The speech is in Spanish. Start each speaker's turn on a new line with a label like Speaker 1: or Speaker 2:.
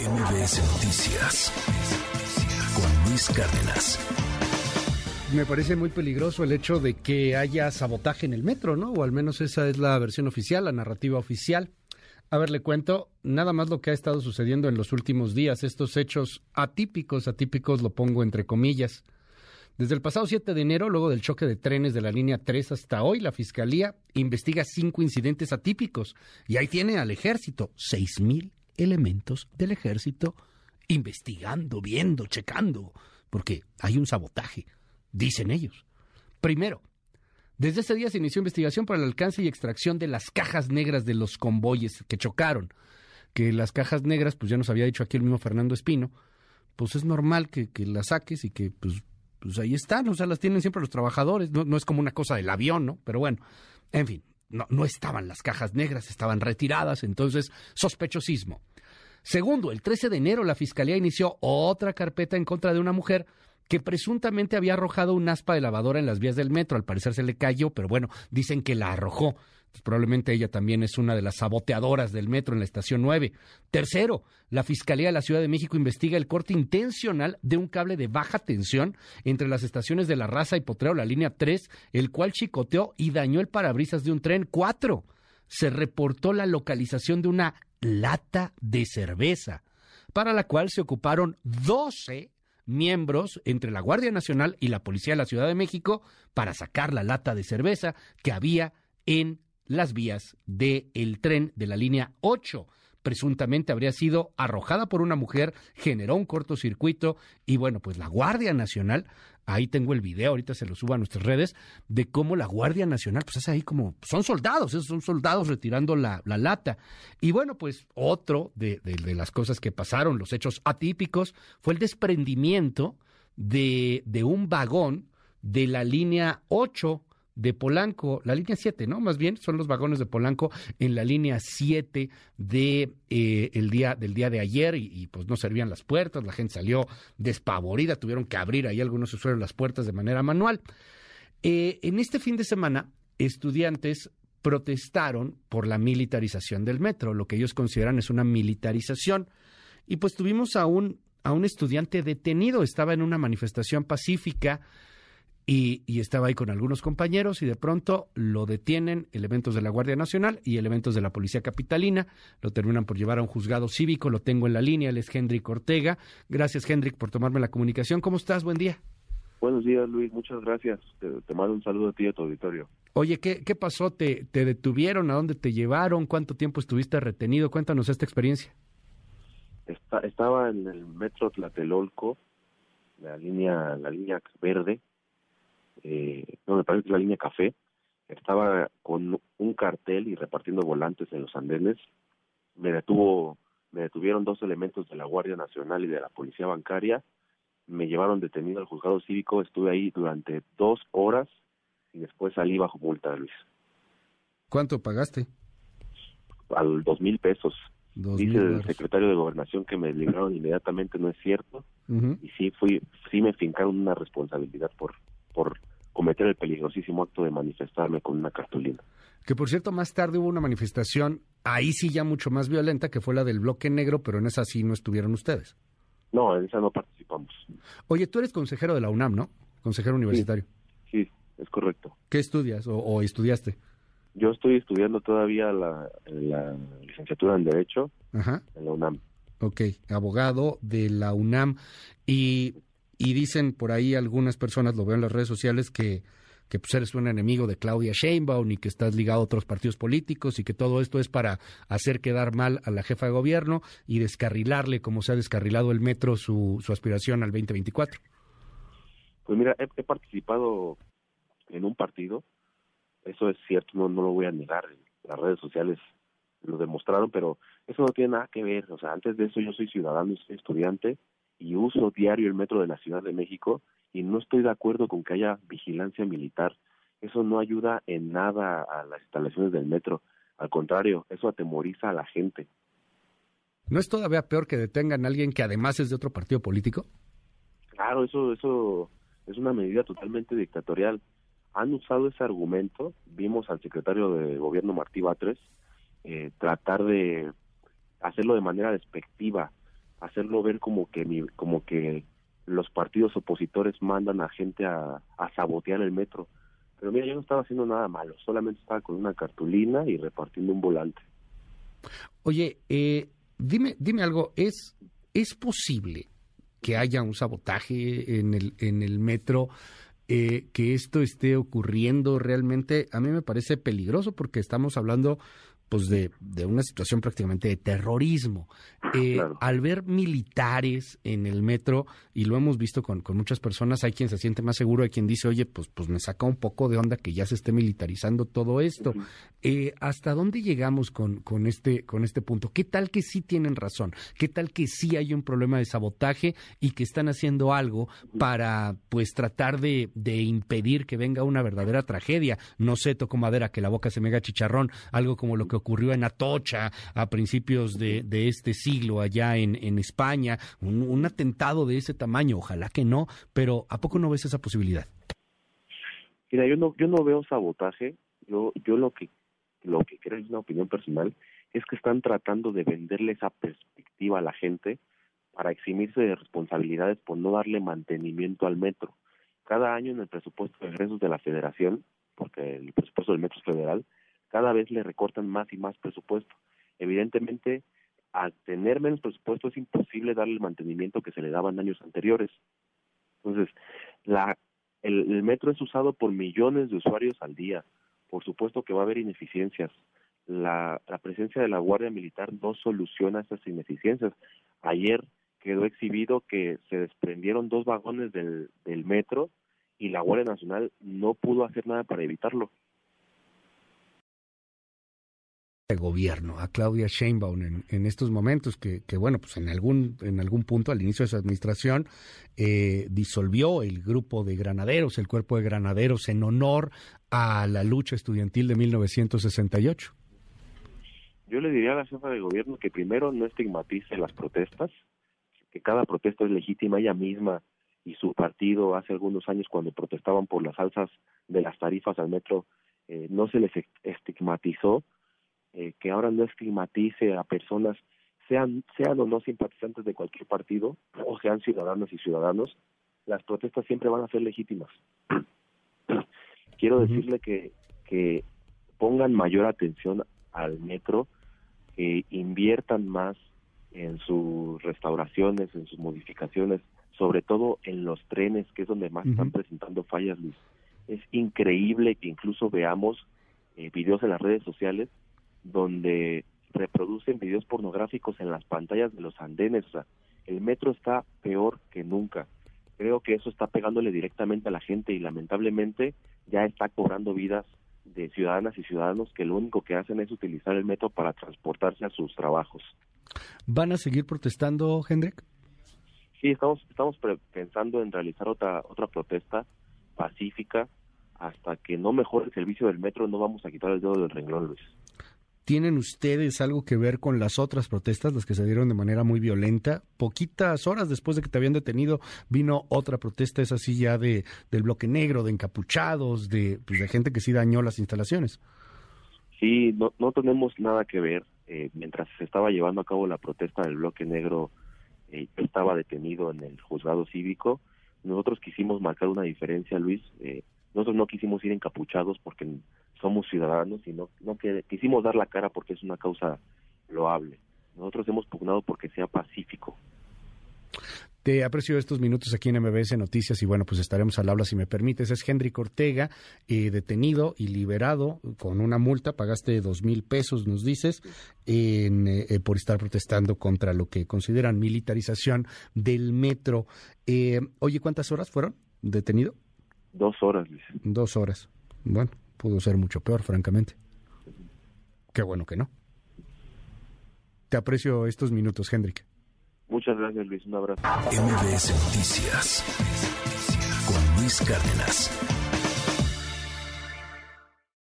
Speaker 1: MBS Noticias con Luis Cárdenas.
Speaker 2: Me parece muy peligroso el hecho de que haya sabotaje en el metro, ¿no? O al menos esa es la versión oficial, la narrativa oficial. A ver, le cuento nada más lo que ha estado sucediendo en los últimos días, estos hechos atípicos, atípicos lo pongo entre comillas. Desde el pasado 7 de enero, luego del choque de trenes de la línea 3 hasta hoy, la Fiscalía investiga cinco incidentes atípicos y ahí tiene al ejército, seis mil elementos del ejército investigando, viendo, checando, porque hay un sabotaje, dicen ellos. Primero, desde ese día se inició investigación para el alcance y extracción de las cajas negras de los convoyes que chocaron. Que las cajas negras, pues ya nos había dicho aquí el mismo Fernando Espino, pues es normal que, que las saques y que pues pues ahí están, o sea, las tienen siempre los trabajadores, no, es como una cosa del avión, ¿no? Pero bueno, en fin, no, no estaban las cajas negras, estaban retiradas, entonces sospechosismo. Segundo, el 13 de enero la Fiscalía inició otra carpeta en contra de una mujer que presuntamente había arrojado un aspa de lavadora en las vías del metro. Al parecer se le cayó, pero bueno, dicen que la arrojó. Probablemente ella también es una de las saboteadoras del metro en la estación 9. Tercero, la Fiscalía de la Ciudad de México investiga el corte intencional de un cable de baja tensión entre las estaciones de La Raza y Potrero, la línea 3, el cual chicoteó y dañó el parabrisas de un tren. Cuatro, se reportó la localización de una lata de cerveza, para la cual se ocuparon 12 miembros entre la Guardia Nacional y la Policía de la Ciudad de México para sacar la lata de cerveza que había en las vías del tren de la línea 8. Presuntamente habría sido arrojada por una mujer, generó un cortocircuito y bueno, pues la Guardia Nacional, ahí tengo el video, ahorita se lo subo a nuestras redes, de cómo la Guardia Nacional, pues es ahí como, son soldados, son soldados retirando la, lata. Y bueno, pues otro de, de, las cosas que pasaron, los hechos atípicos, fue el desprendimiento de, de un vagón de la línea 8 de Polanco, la línea 7, ¿no? Más bien son los vagones de Polanco en la línea 7 de eh, el día del día de ayer y, pues no servían las puertas, la gente salió despavorida, tuvieron que abrir ahí algunos usuarios las puertas de manera manual. Eh, en este fin de semana, estudiantes protestaron por la militarización del metro, lo que ellos consideran es una militarización. Y pues tuvimos a un, a un estudiante detenido, estaba en una manifestación pacífica y, estaba ahí con algunos compañeros y de pronto lo detienen elementos de la Guardia Nacional y elementos de la Policía Capitalina, lo terminan por llevar a un juzgado cívico, lo tengo en la línea, él es Hendrik Ortega. Gracias Hendrik por tomarme la comunicación. ¿Cómo estás? Buen día.
Speaker 3: Buenos días Luis, muchas gracias. Te, mando un saludo a ti y a tu auditorio.
Speaker 2: Oye, ¿qué, qué pasó? ¿Te, ¿Te detuvieron? ¿A dónde te llevaron? ¿Cuánto tiempo estuviste retenido? Cuéntanos esta experiencia.
Speaker 3: estaba en el metro Tlatelolco, la línea, la línea verde, eh, no me parece que la línea café, estaba con un cartel y repartiendo volantes en los andenes. Me detuvo, me detuvieron dos elementos de la Guardia Nacional y de la Policía Bancaria. Me llevaron detenido al juzgado cívico. Estuve ahí durante dos horas y después salí bajo multa, Luis.
Speaker 2: ¿Cuánto pagaste?
Speaker 3: Al dos mil pesos. Dice el secretario de Gobernación que me libraron inmediatamente, no es cierto. Y sí, fui, sí me fincaron una responsabilidad por, por cometer el peligrosísimo acto de manifestarme con una cartulina.
Speaker 2: Que por cierto, más tarde hubo una manifestación, ahí sí ya mucho más violenta, que fue la del bloque negro, pero en esa sí no estuvieron ustedes.
Speaker 3: No, en esa no participamos.
Speaker 2: Oye, tú eres consejero de la UNAM, ¿no? Consejero universitario.
Speaker 3: Sí, es correcto.
Speaker 2: ¿Qué estudias o, estudiaste?
Speaker 3: Yo estoy estudiando todavía la, licenciatura en Derecho en la UNAM.
Speaker 2: Ok, abogado de la UNAM. Y y dicen por ahí algunas personas, lo veo en las redes sociales, que, que pues eres un enemigo de Claudia Sheinbaum y que estás ligado a otros partidos políticos y que todo esto es para hacer quedar mal a la jefa de gobierno y descarrilarle, como se ha descarrilado el metro, su, su aspiración al 2024.
Speaker 3: Pues mira, he, participado en un partido, eso es cierto, no, no lo voy a negar, las redes sociales lo demostraron, pero eso no tiene nada que ver, o sea, antes de eso yo soy ciudadano, soy estudiante, y uso diario el metro de la Ciudad de México y no estoy de acuerdo con que haya vigilancia militar. Eso no ayuda en nada a las instalaciones del metro. Al contrario, eso atemoriza a la gente.
Speaker 2: ¿No es todavía peor que detengan a alguien que además es de otro partido político?
Speaker 3: Claro, eso, eso es una medida totalmente dictatorial. Han usado ese argumento. Vimos al secretario de gobierno Martí Batres eh, tratar de hacerlo de manera despectiva hacerlo ver como que mi, como que los partidos opositores mandan a gente a, sabotear el metro. Pero mira, yo no estaba haciendo nada malo, solamente estaba con una cartulina y repartiendo un volante.
Speaker 2: Oye, eh, dime, dime algo, ¿es, ¿es posible que haya un sabotaje en el, en el metro? Eh, que esto esté ocurriendo realmente a mí me parece peligroso porque estamos hablando pues de, de una situación prácticamente de terrorismo. Eh, al ver militares en el metro, y lo hemos visto con, con, muchas personas, hay quien se siente más seguro, hay quien dice, oye, pues, pues me saca un poco de onda que ya se esté militarizando todo esto. Eh, ¿Hasta dónde llegamos con, con, este, con este punto? ¿Qué tal que sí tienen razón? ¿Qué tal que sí hay un problema de sabotaje y que están haciendo algo para pues tratar de, de impedir que venga una verdadera tragedia? No sé, toco madera, que la boca se me haga chicharrón, algo como lo que ocurrió en Atocha a principios de, este siglo allá en, en España, un, atentado de ese tamaño, ojalá que no, pero ¿a poco no ves esa posibilidad?
Speaker 3: Mira, yo no, yo no veo sabotaje, yo, yo lo que lo que creo es una opinión personal, es que están tratando de venderle esa perspectiva a la gente para eximirse de responsabilidades por no darle mantenimiento al metro. Cada año en el presupuesto de egresos de la federación, porque el presupuesto del metro es federal, cada vez le recortan más y más presupuesto. Evidentemente, al tener menos presupuesto es imposible darle el mantenimiento que se le daba en años anteriores. Entonces, la, el, metro es usado por millones de usuarios al día. Por supuesto que va a haber ineficiencias. La, la presencia de la Guardia Militar no soluciona esas ineficiencias. Ayer quedó exhibido que se desprendieron dos vagones del, del metro y la Guardia Nacional no pudo hacer nada para evitarlo
Speaker 2: gobierno, a Claudia Sheinbaum en, en estos momentos, que, que, bueno, pues en algún, en algún punto al inicio de su administración eh, disolvió el grupo de granaderos, el cuerpo de granaderos, en honor a la lucha estudiantil de 1968.
Speaker 3: Yo le diría a la jefa de gobierno que primero no estigmatice las protestas, que cada protesta es legítima ella misma y su partido hace algunos años cuando protestaban por las alzas de las tarifas al metro eh, no se les estigmatizó eh, que ahora no estigmatice a personas, sean, sean o no simpatizantes de cualquier partido, o sean ciudadanos y ciudadanos, las protestas siempre van a ser legítimas. Quiero decirle que, que pongan mayor atención al metro, que inviertan más en sus restauraciones, en sus modificaciones, sobre todo en los trenes, que es donde más están presentando fallas, Luis. Es increíble que incluso veamos eh, videos en las redes sociales donde reproducen videos pornográficos en las pantallas de los andenes. O sea, el metro está peor que nunca. Creo que eso está pegándole directamente a la gente y lamentablemente ya está cobrando vidas de ciudadanas y ciudadanos que lo único que hacen es utilizar el metro para transportarse a sus trabajos.
Speaker 2: ¿Van a seguir protestando, Hendrik?
Speaker 3: Sí, estamos estamos pensando en realizar otra otra protesta pacífica hasta que no mejore el servicio del metro, no vamos a quitar el dedo del renglón, Luis.
Speaker 2: ¿Tienen ustedes algo que ver con las otras protestas, las que se dieron de manera muy violenta? Poquitas horas después de que te habían detenido, vino otra protesta, es así ya de, del bloque negro, de encapuchados, de, pues, de gente que sí dañó las instalaciones.
Speaker 3: Sí, no, no tenemos nada que ver. Eh, mientras se estaba llevando a cabo la protesta del bloque negro, eh, estaba detenido en el juzgado cívico. Nosotros quisimos marcar una diferencia, Luis. Eh, nosotros no quisimos ir encapuchados porque somos ciudadanos y no, no que, quisimos dar la cara porque es una causa loable. Nosotros hemos pugnado porque sea pacífico.
Speaker 2: Te aprecio estos minutos aquí en MBS Noticias y bueno, pues estaremos al habla si me permites. Es Henry Ortega, eh, detenido y liberado con una multa, pagaste dos mil pesos, nos dices, en, eh, por estar protestando contra lo que consideran militarización del metro. Eh, oye, ¿cuántas horas fueron detenido?
Speaker 3: Dos horas, Luis.
Speaker 2: Dos horas. Bueno, pudo ser mucho peor, francamente. Qué bueno que no. Te aprecio estos minutos, Hendrik.
Speaker 3: Muchas gracias, Luis. Un abrazo.
Speaker 1: MBS Noticias con Luis Cárdenas.